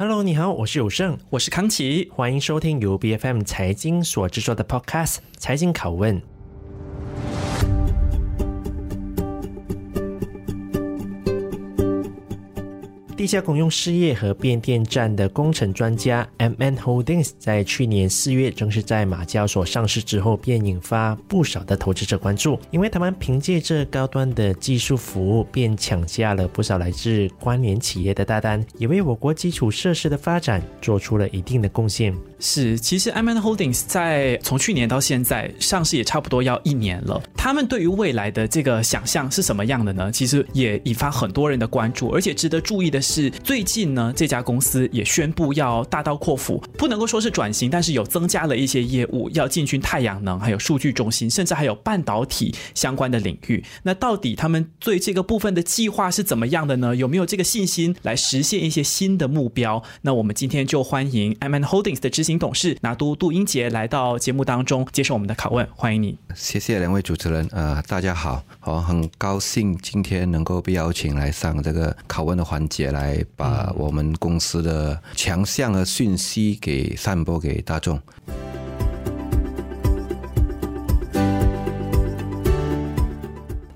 Hello，你好，我是有胜，我是康琪，欢迎收听由 BFM 财经所制作的 Podcast《财经拷问》。地下公用事业和变电站的工程专家 MN Holdings 在去年四月正式在马交所上市之后，便引发不少的投资者关注，因为他们凭借着高端的技术服务，便抢下了不少来自关联企业的大单，也为我国基础设施的发展做出了一定的贡献。是，其实 MN Holdings 在从去年到现在上市也差不多要一年了，他们对于未来的这个想象是什么样的呢？其实也引发很多人的关注，而且值得注意的是。是最近呢，这家公司也宣布要大刀阔斧，不能够说是转型，但是有增加了一些业务，要进军太阳能，还有数据中心，甚至还有半导体相关的领域。那到底他们对这个部分的计划是怎么样的呢？有没有这个信心来实现一些新的目标？那我们今天就欢迎 MN Holdings 的执行董事拿督杜英杰来到节目当中接受我们的拷问。欢迎你，谢谢两位主持人。呃，大家好，好，很高兴今天能够被邀请来上这个拷问的环节了。来把我们公司的强项和讯息给散播给大众。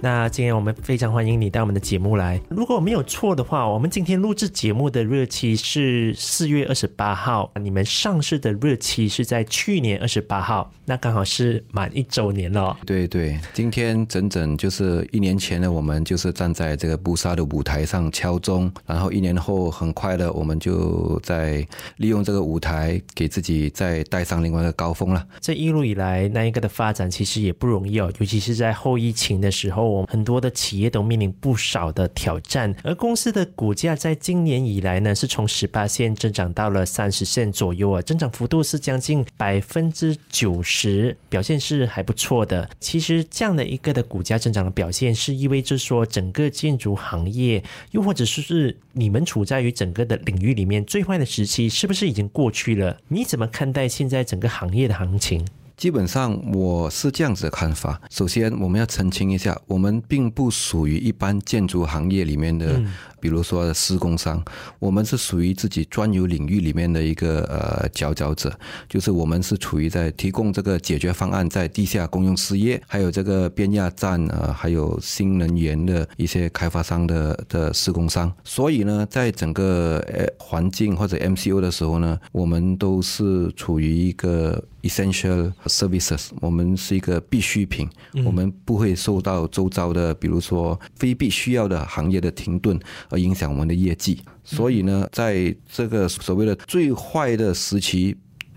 那今天我们非常欢迎你到我们的节目来。如果我没有错的话，我们今天录制节目的日期是四月二十八号，你们上市的日期是在去年二十八号，那刚好是满一周年了。对对，今天整整就是一年前呢，我们就是站在这个布萨的舞台上敲钟，然后一年后很快的，我们就在利用这个舞台给自己再带上另外一个高峰了。这一路以来，那一个的发展其实也不容易哦，尤其是在后疫情的时候。很多的企业都面临不少的挑战，而公司的股价在今年以来呢，是从十八线增长到了三十线左右啊，增长幅度是将近百分之九十，表现是还不错的。其实这样的一个的股价增长的表现，是意味着说整个建筑行业，又或者说是你们处在于整个的领域里面最坏的时期，是不是已经过去了？你怎么看待现在整个行业的行情？基本上我是这样子的看法。首先，我们要澄清一下，我们并不属于一般建筑行业里面的，比如说施工商，我们是属于自己专有领域里面的一个呃佼佼者，就是我们是处于在提供这个解决方案，在地下公用事业，还有这个变压站呃，还有新能源的一些开发商的的施工商。所以呢，在整个呃环境或者 MCO 的时候呢，我们都是处于一个 essential。Services，我们是一个必需品，我们不会受到周遭的，比如说非必须要的行业的停顿而影响我们的业绩。所以呢，在这个所谓的最坏的时期，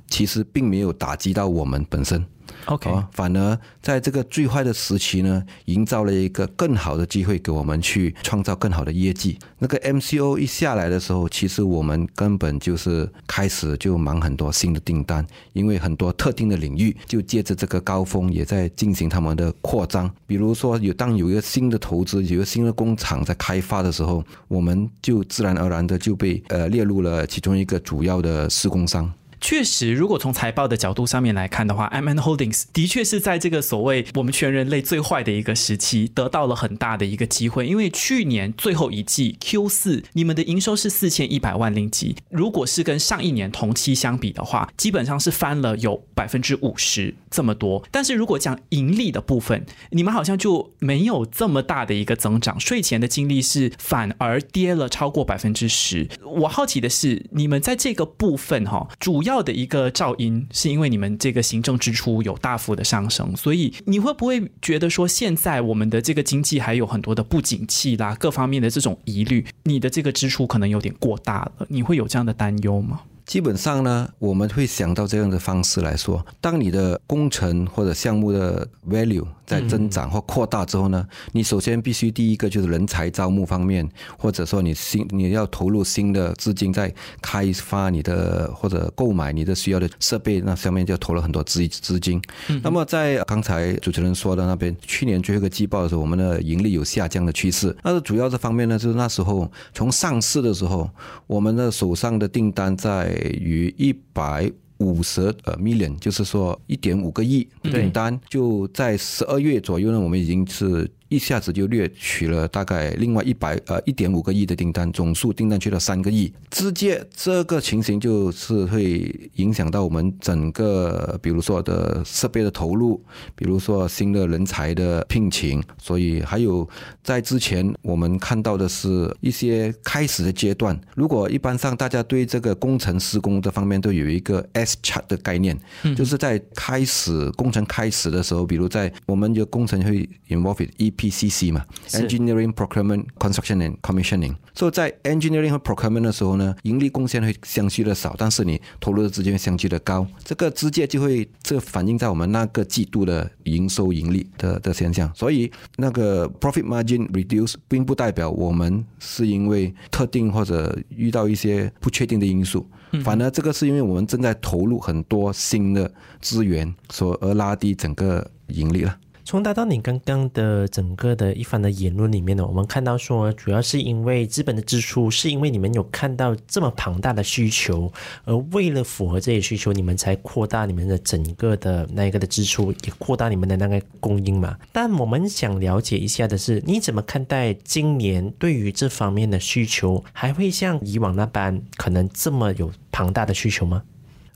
其实并没有打击到我们本身。OK，反而在这个最坏的时期呢，营造了一个更好的机会给我们去创造更好的业绩。那个 MCO 一下来的时候，其实我们根本就是开始就忙很多新的订单，因为很多特定的领域就借着这个高峰也在进行他们的扩张。比如说有当有一个新的投资，有一个新的工厂在开发的时候，我们就自然而然的就被呃列入了其中一个主要的施工商。确实，如果从财报的角度上面来看的话，MN Holdings 的确是在这个所谓我们全人类最坏的一个时期得到了很大的一个机会。因为去年最后一季 Q 四，你们的营收是四千一百万令吉，如果是跟上一年同期相比的话，基本上是翻了有百分之五十这么多。但是如果讲盈利的部分，你们好像就没有这么大的一个增长，税前的净利是反而跌了超过百分之十。我好奇的是，你们在这个部分哈，主要的一个噪音，是因为你们这个行政支出有大幅的上升，所以你会不会觉得说，现在我们的这个经济还有很多的不景气啦，各方面的这种疑虑，你的这个支出可能有点过大了，你会有这样的担忧吗？基本上呢，我们会想到这样的方式来说，当你的工程或者项目的 value 在增长或扩大之后呢，你首先必须第一个就是人才招募方面，或者说你新你要投入新的资金在开发你的或者购买你的需要的设备，那上面就投了很多资资金。那么在刚才主持人说的那边，去年最后一个季报的时候，我们的盈利有下降的趋势。那主要这方面呢，就是那时候从上市的时候，我们的手上的订单在。于一百五十呃 million，就是说一点五个亿订单，就在十二月左右呢，我们已经是一下子就掠取了大概另外一百呃一点五个亿的订单，总数订单去了三个亿。直接这个情形就是会影响到我们整个，比如说的设备的投入，比如说新的人才的聘请。所以还有在之前我们看到的是一些开始的阶段。如果一般上大家对这个工程施工这方面都有一个 S chart 的概念，就是在开始工程开始的时候，比如在我们的工程会 involve 一 EPCC 嘛，Engineering Procurement Construction and Commissioning。所以在 Engineering 和 Procurement 的时候呢，盈利贡献会相对的少，但是你投入的资金会相对的高，这个直接就会这反映在我们那个季度的营收盈利的的现象。所以那个 Profit Margin reduce 并不代表我们是因为特定或者遇到一些不确定的因素，反而这个是因为我们正在投入很多新的资源，所而拉低整个盈利了。从达到你刚刚的整个的一番的言论里面呢，我们看到说，主要是因为资本的支出，是因为你们有看到这么庞大的需求，而为了符合这些需求，你们才扩大你们的整个的那一个的支出，也扩大你们的那个供应嘛。但我们想了解一下的是，你怎么看待今年对于这方面的需求，还会像以往那般可能这么有庞大的需求吗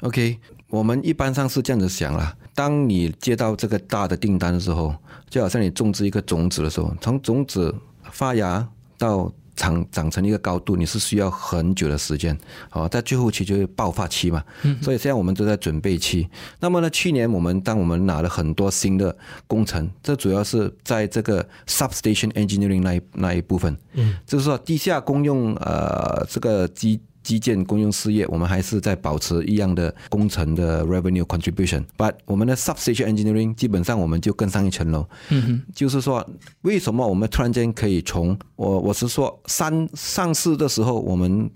？OK。我们一般上是这样子想啦，当你接到这个大的订单的时候，就好像你种植一个种子的时候，从种子发芽到长长成一个高度，你是需要很久的时间，好，在最后期就是爆发期嘛。所以现在我们都在准备期。那么呢，去年我们当我们拿了很多新的工程，这主要是在这个 substation engineering 那一那一部分，嗯，就是说地下公用呃这个基。基建公用事业，我们还是在保持一样的工程的 revenue contribution，but 我们的 substation engineering 基本上我们就更上一层楼。嗯哼，就是说，为什么我们突然间可以从我我是说三上市的时候，我们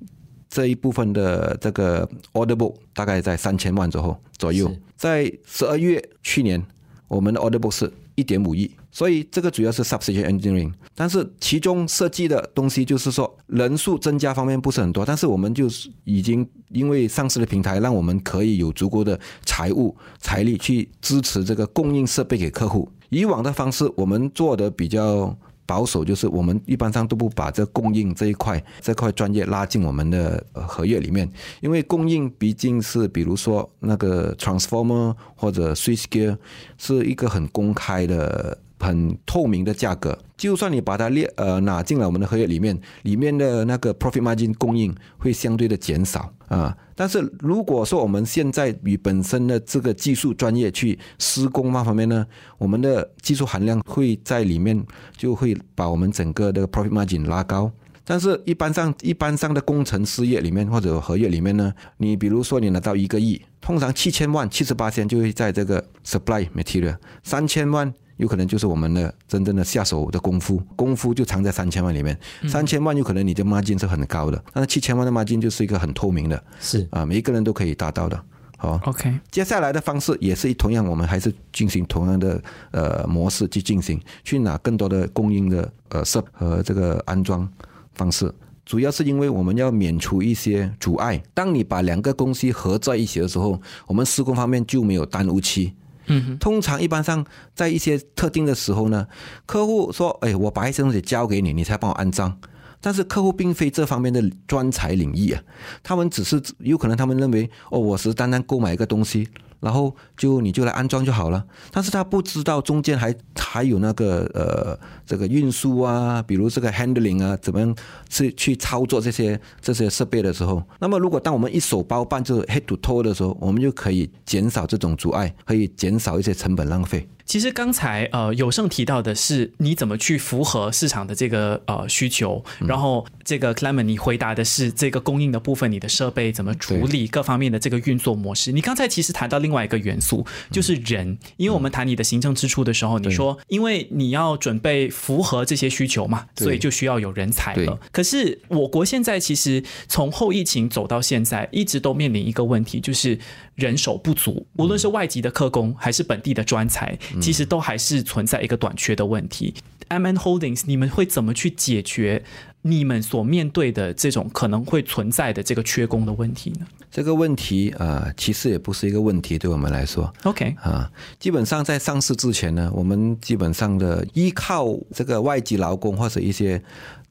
这一部分的这个 order book 大概在三千万左右左右，在十二月去年，我们的 order book 是一点五亿。所以这个主要是 substation engineering，但是其中设计的东西就是说人数增加方面不是很多，但是我们就是已经因为上市的平台，让我们可以有足够的财务财力去支持这个供应设备给客户。以往的方式我们做的比较保守，就是我们一般上都不把这供应这一块这块专业拉进我们的合约里面，因为供应毕竟是比如说那个 transformer 或者 switchgear 是一个很公开的。很透明的价格，就算你把它列呃拿进了我们的合约里面，里面的那个 profit margin 供应会相对的减少啊。但是如果说我们现在与本身的这个技术专业去施工那方面呢，我们的技术含量会在里面，就会把我们整个的 profit margin 拉高。但是一般上一般上的工程事业里面或者合约里面呢，你比如说你拿到一个亿，通常七千万七十八千就会在这个 supply material，三千万。有可能就是我们的真正的下手的功夫，功夫就藏在三千万里面。三千万有可能你的 margin 是很高的，但是七千万的 margin 就是一个很透明的，是啊，每一个人都可以达到的。好，OK。接下来的方式也是同样，我们还是进行同样的呃模式去进行，去拿更多的供应的呃设和这个安装方式，主要是因为我们要免除一些阻碍。当你把两个公司合在一起的时候，我们施工方面就没有耽误期。嗯，通常一般上在一些特定的时候呢，客户说：“哎，我把一些东西交给你，你才帮我安装。”但是客户并非这方面的专才领域啊，他们只是有可能他们认为：“哦，我是单单购买一个东西。”然后就你就来安装就好了，但是他不知道中间还还有那个呃这个运输啊，比如这个 handling 啊，怎么样去去操作这些这些设备的时候，那么如果当我们一手包办就是 head to toe 的时候，我们就可以减少这种阻碍，可以减少一些成本浪费。其实刚才呃有胜提到的是你怎么去符合市场的这个呃需求，然后这个 Clement 你回答的是这个供应的部分，你的设备怎么处理各方面的这个运作模式。你刚才其实谈到另外一个元素就是人，因为我们谈你的行政支出的时候，你说因为你要准备符合这些需求嘛，所以就需要有人才了。可是我国现在其实从后疫情走到现在，一直都面临一个问题，就是人手不足，无论是外籍的客工还是本地的专才。其实都还是存在一个短缺的问题。M N Holdings，你们会怎么去解决你们所面对的这种可能会存在的这个缺工的问题呢？这个问题啊、呃，其实也不是一个问题，对我们来说。OK 啊，基本上在上市之前呢，我们基本上的依靠这个外籍劳工或者一些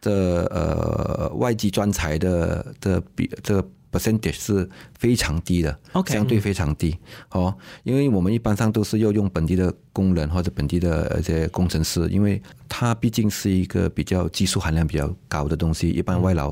的呃外籍专才的的比这个。Percentage 是非常低的，OK，相对非常低哦，因为我们一般上都是要用本地的工人或者本地的一些工程师，因为它毕竟是一个比较技术含量比较高的东西，一般外劳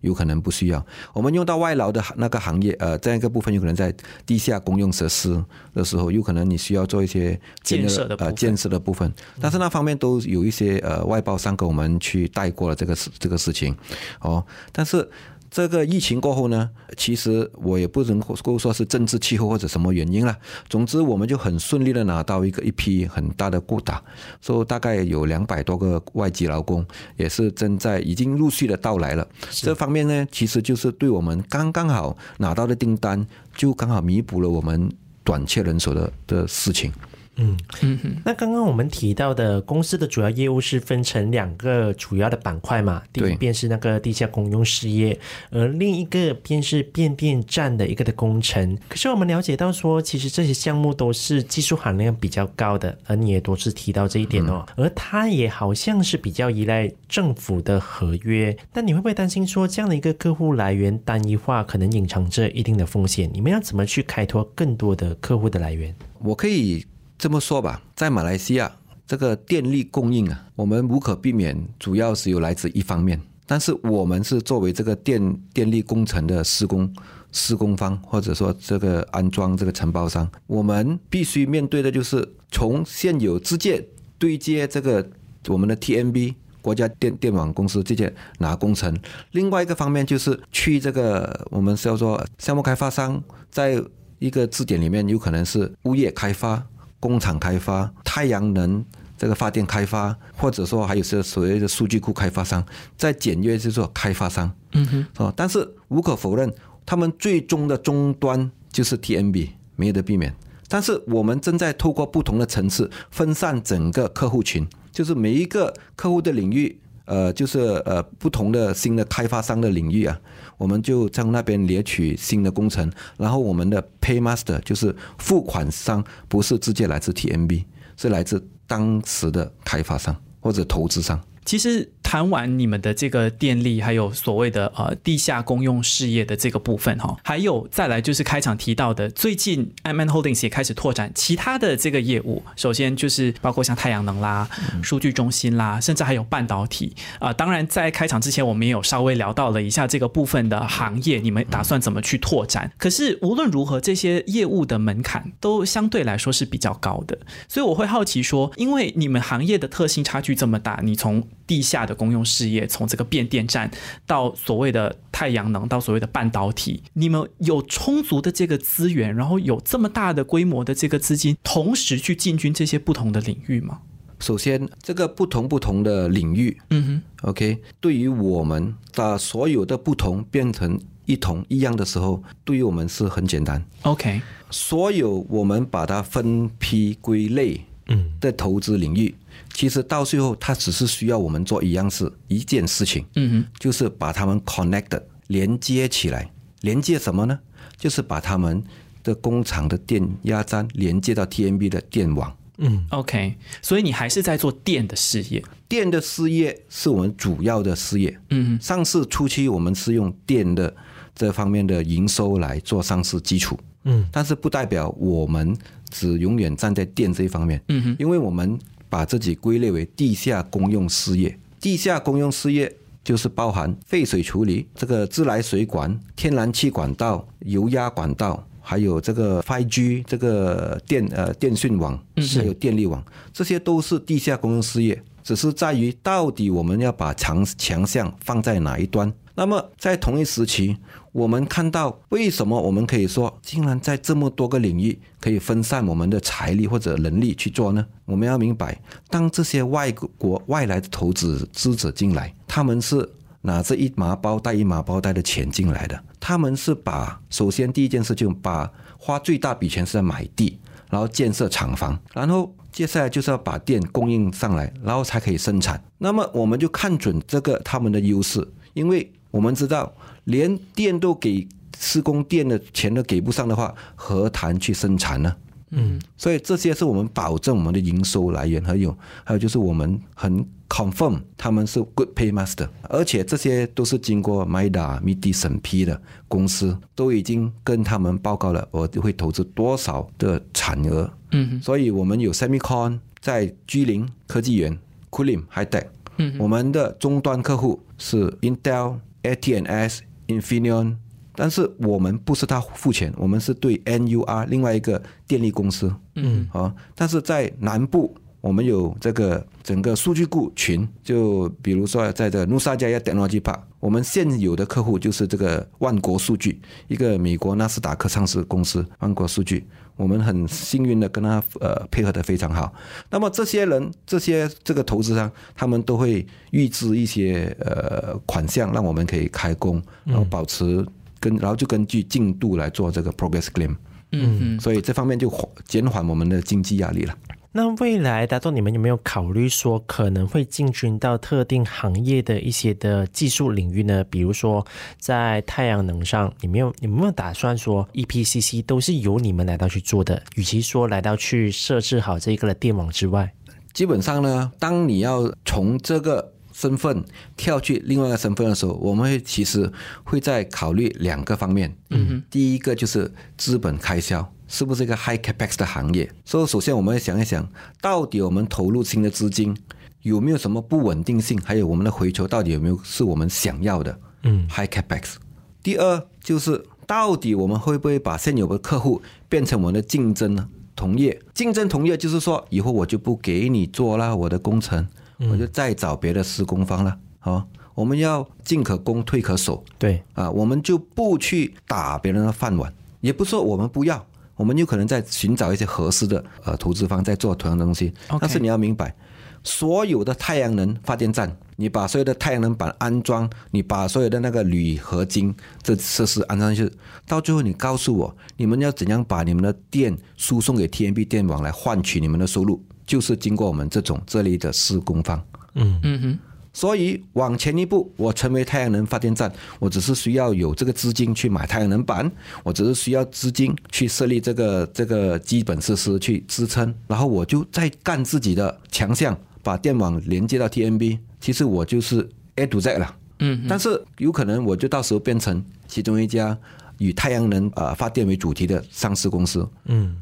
有可能不需要。我们用到外劳的那个行业，呃，这样一个部分有可能在地下公用设施的时候，有可能你需要做一些建设的呃建设的部分，但是那方面都有一些呃外包商给我们去带过了这个事这个事情哦，但是。这个疫情过后呢，其实我也不能够说是政治气候或者什么原因了。总之，我们就很顺利的拿到一个一批很大的雇打，说大概有两百多个外籍劳工，也是正在已经陆续的到来了。这方面呢，其实就是对我们刚刚好拿到的订单，就刚好弥补了我们短缺人手的的事情。嗯嗯嗯，那刚刚我们提到的公司的主要业务是分成两个主要的板块嘛？第一便是那个地下公用事业，而另一个便是变电站的一个的工程。可是我们了解到说，其实这些项目都是技术含量比较高的，而你也多次提到这一点哦。而它也好像是比较依赖政府的合约。但你会不会担心说，这样的一个客户来源单一化，可能隐藏着一定的风险？你们要怎么去开拓更多的客户的来源？我可以。这么说吧，在马来西亚这个电力供应啊，我们无可避免，主要是有来自一方面。但是我们是作为这个电电力工程的施工施工方，或者说这个安装这个承包商，我们必须面对的就是从现有直接对接这个我们的 TMB 国家电电网公司直接拿工程。另外一个方面就是去这个我们是要说项目开发商，在一个字典里面有可能是物业开发。工厂开发、太阳能这个发电开发，或者说还有些所谓的数据库开发商，在简约就是说开发商，嗯哼，哦，但是无可否认，他们最终的终端就是 TMB，没有得避免。但是我们正在透过不同的层次分散整个客户群，就是每一个客户的领域。呃，就是呃，不同的新的开发商的领域啊，我们就从那边猎取新的工程，然后我们的 Paymaster 就是付款商，不是直接来自 TMB，是来自当时的开发商或者投资商。其实谈完你们的这个电力，还有所谓的呃地下公用事业的这个部分哈，还有再来就是开场提到的，最近 MN Holdings 也开始拓展其他的这个业务。首先就是包括像太阳能啦、数据中心啦，甚至还有半导体啊、呃。当然在开场之前，我们也有稍微聊到了一下这个部分的行业，你们打算怎么去拓展？可是无论如何，这些业务的门槛都相对来说是比较高的，所以我会好奇说，因为你们行业的特性差距这么大，你从地下的公用事业，从这个变电站到所谓的太阳能，到所谓的半导体，你们有充足的这个资源，然后有这么大的规模的这个资金，同时去进军这些不同的领域吗？首先，这个不同不同的领域，嗯哼，OK，对于我们把所有的不同变成一同一样的时候，对于我们是很简单。OK，所有我们把它分批归类，嗯，的投资领域。其实到最后，它只是需要我们做一样事，一件事情，嗯哼，就是把它们 connect 连接起来。连接什么呢？就是把他们的工厂的电压站连接到 TMB 的电网。嗯，OK。所以你还是在做电的事业，电的事业是我们主要的事业。嗯哼，上市初期我们是用电的这方面的营收来做上市基础。嗯，但是不代表我们只永远站在电这一方面。嗯哼，因为我们。把自己归类为地下公用事业，地下公用事业就是包含废水处理、这个自来水管、天然气管道、油压管道，还有这个 5G 这个电呃电讯网，还有电力网，这些都是地下公用事业。只是在于到底我们要把强强项放在哪一端。那么在同一时期，我们看到为什么我们可以说，竟然在这么多个领域可以分散我们的财力或者能力去做呢？我们要明白，当这些外国外来的投资资者进来，他们是拿着一麻包袋一麻包袋的钱进来的。他们是把首先第一件事就把花最大笔钱是在买地，然后建设厂房，然后。接下来就是要把电供应上来，然后才可以生产。那么我们就看准这个他们的优势，因为我们知道连电都给施工电的钱都给不上的话，何谈去生产呢？嗯，所以这些是我们保证我们的营收来源，还有还有就是我们很 confirm 他们是 good paymaster，而且这些都是经过 MIDA、MIDI 审批的公司，都已经跟他们报告了，我会投资多少的产额。嗯，所以我们有 Semicon 在居林科技园、Kulim Hightech，嗯，我们的终端客户是 Intel、AT&S、Infineon。但是我们不是他付钱，我们是对 NUR 另外一个电力公司，嗯，啊，但是在南部我们有这个整个数据库群，就比如说在这 Nusajaya Technology Park，我们现有的客户就是这个万国数据，一个美国纳斯达克上市公司，万国数据，我们很幸运的跟他呃配合的非常好。那么这些人，这些这个投资商，他们都会预支一些呃款项，让我们可以开工，然后保持。跟然后就根据进度来做这个 progress claim，嗯嗯，所以这方面就减缓我们的经济压力了。那未来大众你们有没有考虑说可能会进军到特定行业的一些的技术领域呢？比如说在太阳能上，你们有你没有打算说 EPCC 都是由你们来到去做的？与其说来到去设置好这个的电网之外，基本上呢，当你要从这个。身份跳去另外一个身份的时候，我们会其实会在考虑两个方面。嗯哼，第一个就是资本开销是不是一个 high capex 的行业？所以首先我们要想一想，到底我们投入新的资金有没有什么不稳定性？还有我们的回酬到底有没有是我们想要的？嗯，high capex。第二就是到底我们会不会把现有的客户变成我们的竞争呢？同业竞争同业就是说以后我就不给你做了我的工程。我就再找别的施工方了。好，我们要进可攻，退可守。对啊，我们就不去打别人的饭碗，也不说我们不要，我们有可能在寻找一些合适的呃投资方，在做同样的东西。但是你要明白，所有的太阳能发电站，你把所有的太阳能板安装，你把所有的那个铝合金这设施安装上去，到最后你告诉我，你们要怎样把你们的电输送给 TMB 电网来换取你们的收入？就是经过我们这种这里的施工方，嗯。嗯哼，所以往前一步，我成为太阳能发电站，我只是需要有这个资金去买太阳能板，我只是需要资金去设立这个这个基本设施去支撑，然后我就再干自己的强项，把电网连接到 TMB，其实我就是 A to Z 了，嗯，但是有可能我就到时候变成其中一家以太阳能呃发电为主题的上市公司，嗯。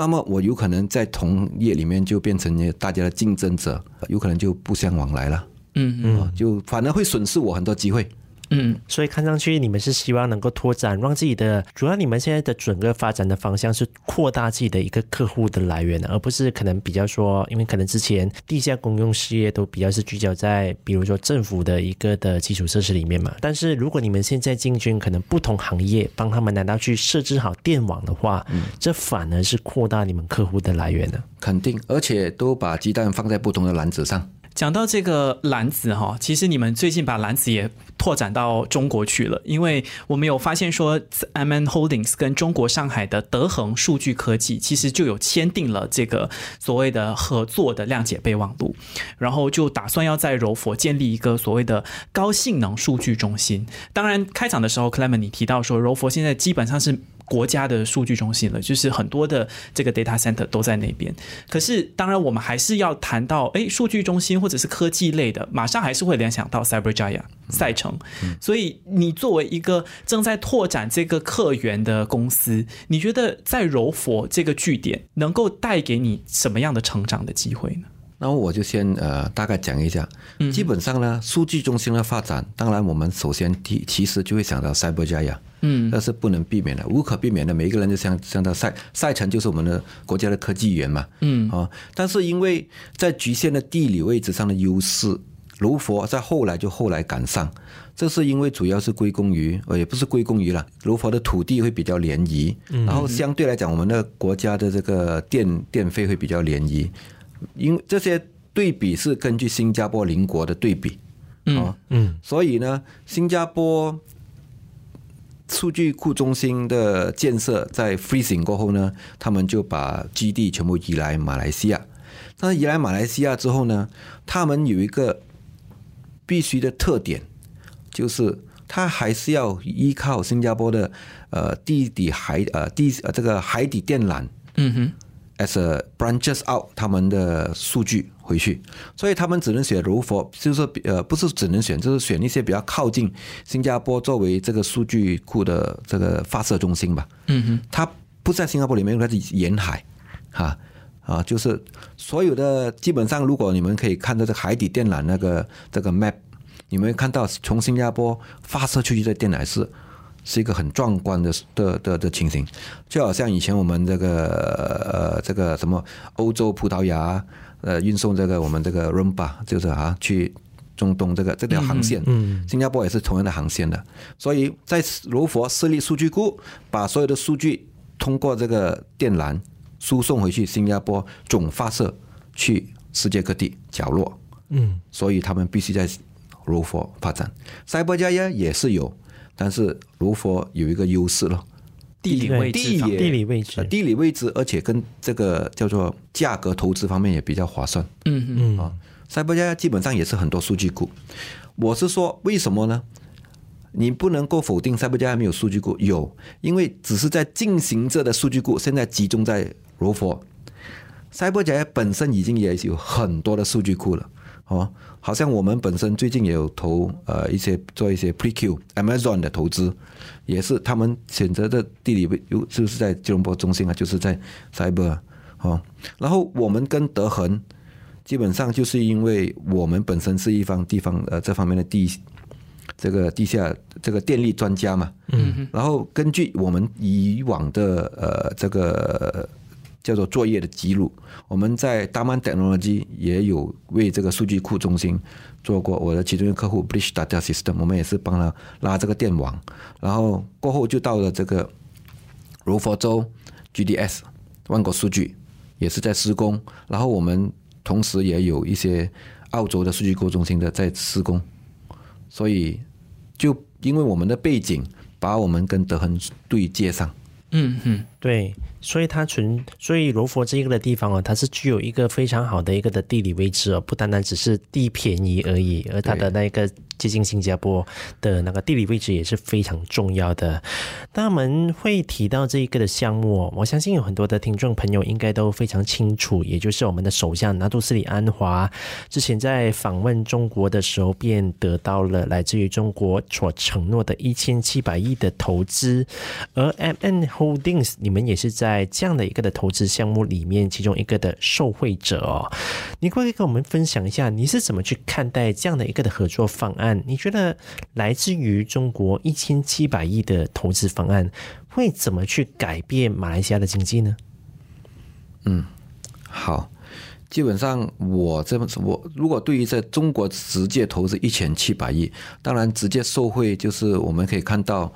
那么我有可能在同业里面就变成大家的竞争者，有可能就不相往来了。嗯嗯，就反而会损失我很多机会。嗯，所以看上去你们是希望能够拓展，让自己的主要你们现在的整个发展的方向是扩大自己的一个客户的来源，而不是可能比较说，因为可能之前地下公用事业都比较是聚焦在，比如说政府的一个的基础设施里面嘛。但是如果你们现在进军可能不同行业，帮他们难道去设置好电网的话，嗯，这反而是扩大你们客户的来源呢？肯定，而且都把鸡蛋放在不同的篮子上。讲到这个篮子哈，其实你们最近把篮子也拓展到中国去了，因为我们有发现说，MN Holdings 跟中国上海的德恒数据科技其实就有签订了这个所谓的合作的谅解备忘录，然后就打算要在柔佛建立一个所谓的高性能数据中心。当然，开场的时候，Clement 你提到说，柔佛现在基本上是。国家的数据中心了，就是很多的这个 data center 都在那边。可是，当然我们还是要谈到，哎，数据中心或者是科技类的，马上还是会联想到 Cyberjaya 赛程。所以，你作为一个正在拓展这个客源的公司，你觉得在柔佛这个据点能够带给你什么样的成长的机会呢？那我就先呃大概讲一下。基本上呢，数据中心的发展，当然我们首先提其实就会想到 Cyberjaya。嗯，那是不能避免的，无可避免的。每一个人就想想到赛赛程就是我们的国家的科技园嘛。嗯啊，但是因为在局限的地理位置上的优势，卢佛在后来就后来赶上。这是因为主要是归功于，呃，也不是归功于了，卢佛的土地会比较廉宜，然后相对来讲，我们的国家的这个电电费会比较廉宜。因这些对比是根据新加坡邻国的对比。嗯嗯，所以呢，新加坡。数据库中心的建设在 freezing 过后呢，他们就把基地全部移来马来西亚。但是移来马来西亚之后呢，他们有一个必须的特点，就是他还是要依靠新加坡的呃地底海呃地呃这个海底电缆，嗯哼，as a branches out 他们的数据回去，所以他们只能选柔佛，就是呃不是只能选，就是选一些比较靠近新加坡作为这个数据库的这个发射中心吧。嗯哼，它不在新加坡里面，它是沿海，哈。啊，就是所有的基本上，如果你们可以看到这海底电缆那个这个 map，你们看到从新加坡发射出去的电缆是是一个很壮观的的的的情形，就好像以前我们这个呃这个什么欧洲葡萄牙呃运送这个我们这个 Rempah 就是啊去中东这个这条航线，嗯，新加坡也是同样的航线的，所以在柔佛设立数据库，把所有的数据通过这个电缆。输送回去新加坡总发射去世界各地角落，嗯，所以他们必须在柔佛发展。赛博加耶也是有，但是柔佛有一个优势了，地理位置，地理位置，地理位置，而且跟这个叫做价格投资方面也比较划算。嗯嗯啊，赛博佳耶基本上也是很多数据库。我是说，为什么呢？你不能够否定赛博佳耶没有数据库，有，因为只是在进行着的数据库现在集中在。柔佛，赛博佳耶本身已经也有很多的数据库了，哦，好像我们本身最近也有投呃一些做一些 Pre-Q Amazon 的投资，也是他们选择的地理位又就是在吉隆坡中心啊，就是在 Cyber，哦，然后我们跟德恒基本上就是因为我们本身是一方地方呃这方面的地这个地下这个电力专家嘛，嗯，然后根据我们以往的呃这个。叫做作业的记录，我们在 Daman Technology 也有为这个数据库中心做过。我的其中一个客户 Bridge Data System，我们也是帮他拉这个电网，然后过后就到了这个柔佛州 GDS 万国数据也是在施工，然后我们同时也有一些澳洲的数据库中心的在施工，所以就因为我们的背景，把我们跟德恒对接上。嗯嗯，对。所以它存，所以柔佛这一个的地方哦，它是具有一个非常好的一个的地理位置哦，不单单只是地便宜而已，而它的那个接近新加坡的那个地理位置也是非常重要的。那我们会提到这一个的项目，我相信有很多的听众朋友应该都非常清楚，也就是我们的首相拿督斯里安华之前在访问中国的时候，便得到了来自于中国所承诺的一千七百亿的投资，而 MN Holdings 你们也是在。这样的一个的投资项目里面，其中一个的受惠者哦，你可以跟我们分享一下，你是怎么去看待这样的一个的合作方案？你觉得来自于中国一千七百亿的投资方案会怎么去改变马来西亚的经济呢？嗯，好，基本上我这么我如果对于在中国直接投资一千七百亿，当然直接受惠就是我们可以看到。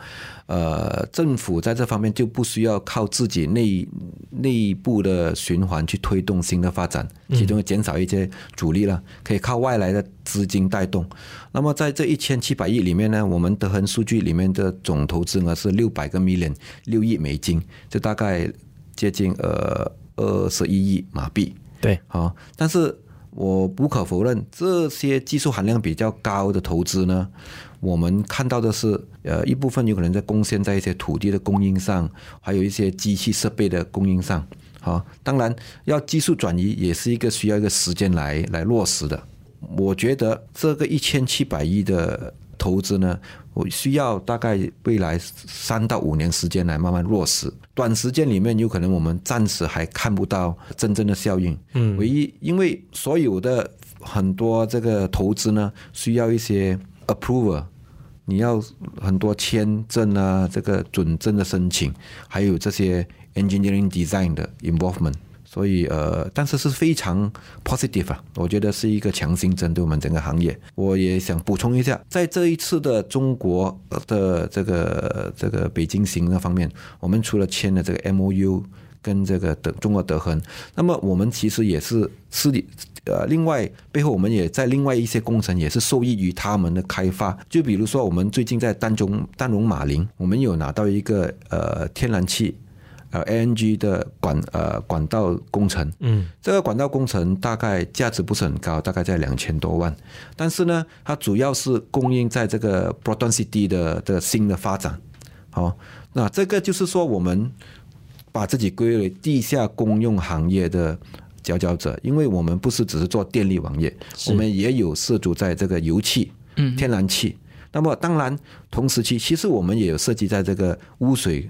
呃，政府在这方面就不需要靠自己内内部的循环去推动新的发展，其中减少一些阻力了，可以靠外来的资金带动。那么在这一千七百亿里面呢，我们德恒数据里面的总投资额是六百个 million，六亿美金，就大概接近呃二十一亿马币。对，好，但是我不可否认，这些技术含量比较高的投资呢。我们看到的是，呃，一部分有可能在贡献在一些土地的供应上，还有一些机器设备的供应上。好，当然要技术转移也是一个需要一个时间来来落实的。我觉得这个一千七百亿的投资呢，我需要大概未来三到五年时间来慢慢落实。短时间里面有可能我们暂时还看不到真正的效应。嗯，唯一因为所有的很多这个投资呢，需要一些 approval。你要很多签证啊，这个准证的申请，还有这些 engineering design 的 involvement，所以呃，但是是非常 positive 啊，我觉得是一个强心针对我们整个行业。我也想补充一下，在这一次的中国的这个这个北京行的方面，我们除了签了这个 MOU 跟这个德中国德恒，那么我们其实也是私底。呃，另外背后我们也在另外一些工程也是受益于他们的开发，就比如说我们最近在丹中丹绒马林，我们有拿到一个呃天然气呃 ANG 的管呃管道工程，嗯，这个管道工程大概价值不是很高，大概在两千多万，但是呢，它主要是供应在这个 Broadband City 的的新的发展。好，那这个就是说，我们把自己归为地下公用行业的佼佼者，因为我们不是只是做电力网页，我们也有涉足在这个油气、天然气。那么当然，同时期其实我们也有涉及在这个污水。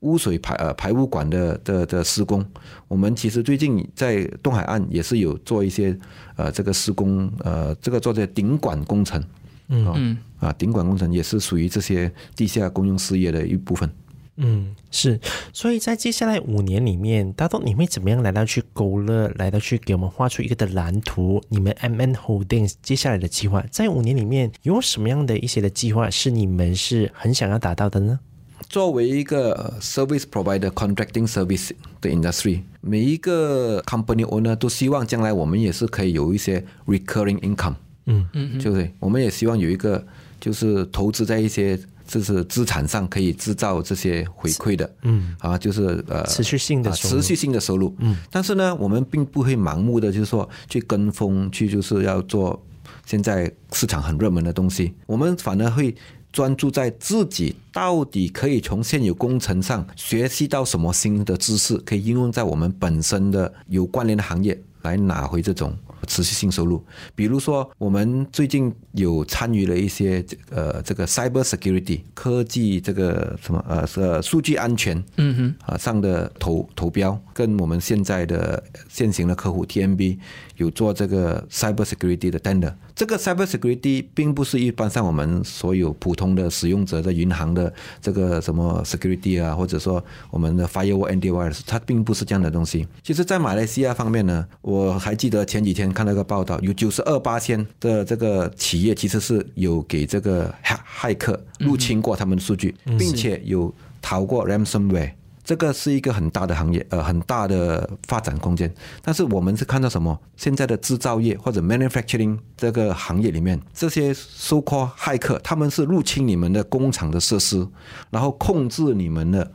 污水排呃排污管的的的施工，我们其实最近在东海岸也是有做一些呃这个施工呃这个做这顶管工程，嗯嗯啊顶管工程也是属于这些地下公用事业的一部分。嗯，是，所以在接下来五年里面，大东你会怎么样来到去勾勒，来到去给我们画出一个的蓝图？你们 MN Holdings 接下来的计划，在五年里面有什么样的一些的计划是你们是很想要达到的呢？作为一个 service provider contracting service 的 industry，每一个 company owner 都希望将来我们也是可以有一些 recurring income，嗯嗯，对不对？我们也希望有一个就是投资在一些就是资产上可以制造这些回馈的，嗯啊，就是呃持续性的持续性的收入，嗯。但是呢，我们并不会盲目的就是说去跟风去就是要做现在市场很热门的东西，我们反而会。专注在自己到底可以从现有工程上学习到什么新的知识，可以应用在我们本身的有关联的行业，来拿回这种持续性收入。比如说，我们最近有参与了一些呃这个 cyber security 科技这个什么呃呃数据安全嗯哼啊上的投投标，跟我们现在的现行的客户 TMB 有做这个 cyber security 的 tender。这个 cyber security 并不是一般上我们所有普通的使用者在银行的这个什么 security 啊，或者说我们的 firewall antivirus，它并不是这样的东西。其实，在马来西亚方面呢，我还记得前几天看到一个报道，有九十二八千的这个企业其实是有给这个骇客入侵过他们的数据，并且有逃过 ransomware。这个是一个很大的行业，呃，很大的发展空间。但是我们是看到什么？现在的制造业或者 manufacturing 这个行业里面，这些 so-called 骇客，他们是入侵你们的工厂的设施，然后控制你们的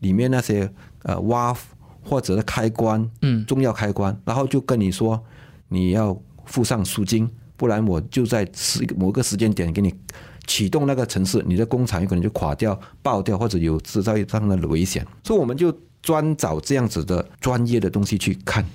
里面那些呃 valve 或者是开关，嗯，重要开关，然后就跟你说你要付上赎金，不然我就在时某个时间点给你。启动那个城市，你的工厂有可能就垮掉、爆掉，或者有制造业上的危险。所以我们就专找这样子的专业的东西去看，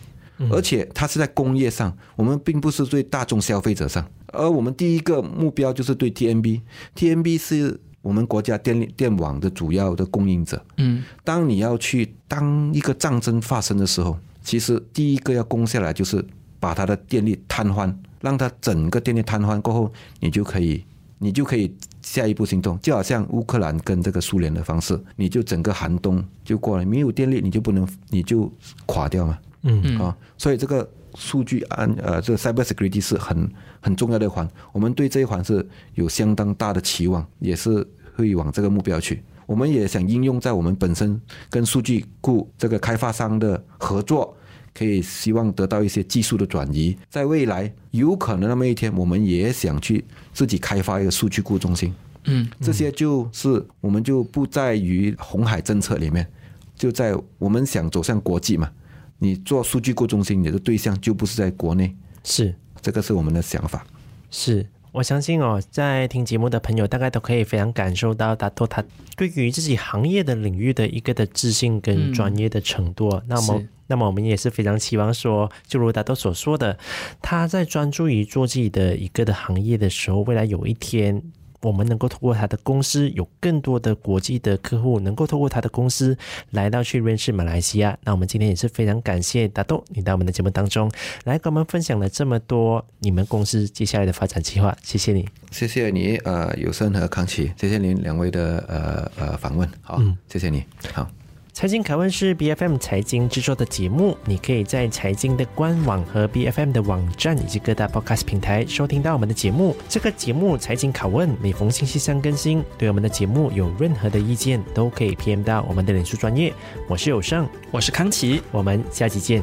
而且它是在工业上，我们并不是对大众消费者上。而我们第一个目标就是对 TMB，TMB 是我们国家电力电网的主要的供应者。嗯，当你要去当一个战争发生的时候，其实第一个要攻下来就是把它的电力瘫痪，让它整个电力瘫痪过后，你就可以。你就可以下一步行动，就好像乌克兰跟这个苏联的方式，你就整个寒冬就过了，没有电力你就不能，你就垮掉嘛。嗯嗯啊，所以这个数据安呃，这个 cyber security 是很很重要的一环，我们对这一环是有相当大的期望，也是会往这个目标去。我们也想应用在我们本身跟数据库这个开发商的合作。可以希望得到一些技术的转移，在未来有可能那么一天，我们也想去自己开发一个数据库中心。嗯，这些就是我们就不在于红海政策里面，就在我们想走向国际嘛。你做数据库中心，你的对象就不是在国内，是这个是我们的想法。是。我相信哦，在听节目的朋友大概都可以非常感受到达多他对于自己行业的领域的一个的自信跟专业的程度。嗯、那么，那么我们也是非常期望说，就如达多所说的，他在专注于做自己的一个的行业的时候，未来有一天。我们能够通过他的公司有更多的国际的客户，能够通过他的公司来到去认识马来西亚。那我们今天也是非常感谢达豆你到我们的节目当中来跟我们分享了这么多你们公司接下来的发展计划。谢谢你，谢谢你，呃，有声和康琪，谢谢您两位的呃呃访问，好，嗯，谢谢你，好。财经拷问是 BFM 财经制作的节目，你可以在财经的官网和 BFM 的网站以及各大 Podcast 平台收听到我们的节目。这个节目财经拷问每逢星期三更新。对我们的节目有任何的意见，都可以 PM 到我们的脸书专业。我是有胜，我是康琪，我们下期见。